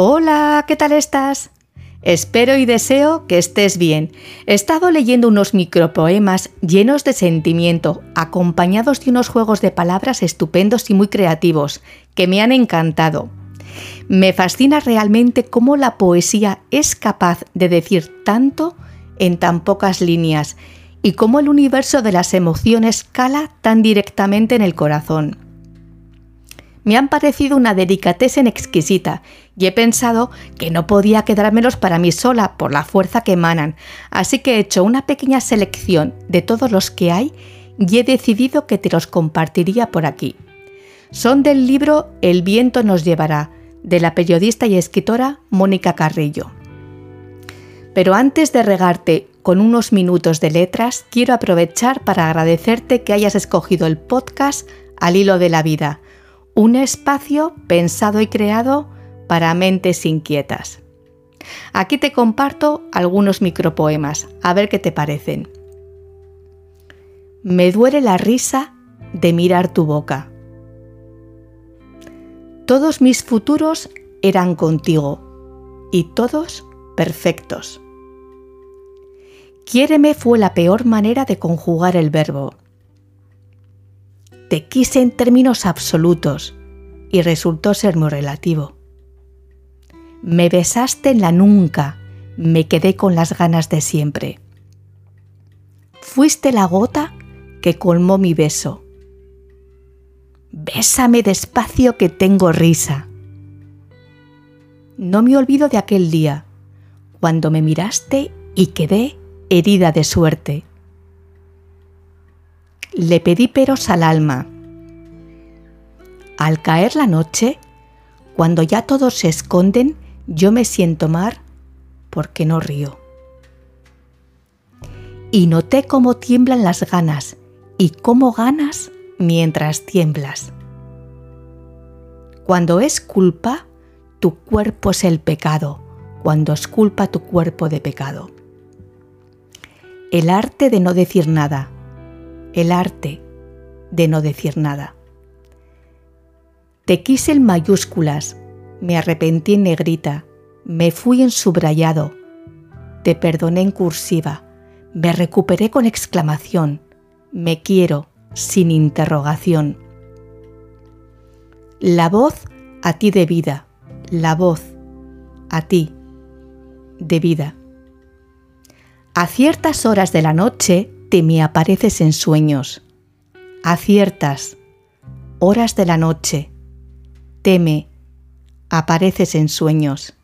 Hola, ¿qué tal estás? Espero y deseo que estés bien. He estado leyendo unos micropoemas llenos de sentimiento, acompañados de unos juegos de palabras estupendos y muy creativos, que me han encantado. Me fascina realmente cómo la poesía es capaz de decir tanto en tan pocas líneas y cómo el universo de las emociones cala tan directamente en el corazón me han parecido una delicatesen exquisita y he pensado que no podía quedármelos para mí sola por la fuerza que emanan, así que he hecho una pequeña selección de todos los que hay y he decidido que te los compartiría por aquí. Son del libro El viento nos llevará, de la periodista y escritora Mónica Carrillo. Pero antes de regarte con unos minutos de letras, quiero aprovechar para agradecerte que hayas escogido el podcast Al hilo de la vida, un espacio pensado y creado para mentes inquietas. Aquí te comparto algunos micropoemas, a ver qué te parecen. Me duele la risa de mirar tu boca. Todos mis futuros eran contigo y todos perfectos. Quiéreme fue la peor manera de conjugar el verbo. Te quise en términos absolutos y resultó ser muy relativo. Me besaste en la nunca, me quedé con las ganas de siempre. Fuiste la gota que colmó mi beso. Bésame despacio que tengo risa. No me olvido de aquel día, cuando me miraste y quedé herida de suerte. Le pedí peros al alma. Al caer la noche, cuando ya todos se esconden, yo me siento mar porque no río. Y noté cómo tiemblan las ganas y cómo ganas mientras tiemblas. Cuando es culpa, tu cuerpo es el pecado, cuando es culpa tu cuerpo de pecado. El arte de no decir nada, el arte de no decir nada. Te quise en mayúsculas, me arrepentí en negrita, me fui en subrayado, te perdoné en cursiva, me recuperé con exclamación, me quiero sin interrogación. La voz a ti de vida, la voz a ti de vida. A ciertas horas de la noche te me apareces en sueños. A ciertas horas de la noche, teme, apareces en sueños.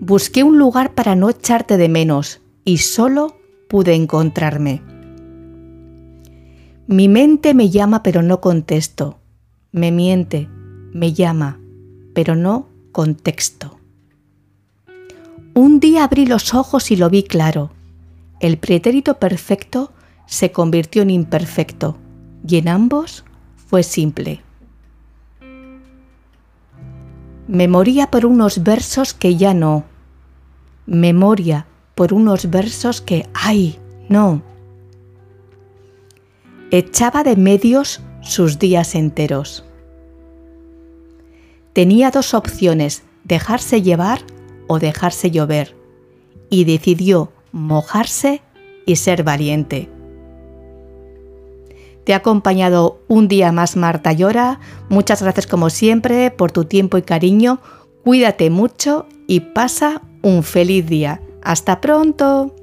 Busqué un lugar para no echarte de menos y solo pude encontrarme. Mi mente me llama pero no contesto. Me miente, me llama, pero no contexto. Un día abrí los ojos y lo vi claro el pretérito perfecto se convirtió en imperfecto y en ambos fue simple. Memoria por unos versos que ya no. Memoria por unos versos que, ay, no. Echaba de medios sus días enteros. Tenía dos opciones, dejarse llevar o dejarse llover, y decidió mojarse y ser valiente. Te ha acompañado un día más Marta Llora. Muchas gracias como siempre por tu tiempo y cariño. Cuídate mucho y pasa un feliz día. Hasta pronto.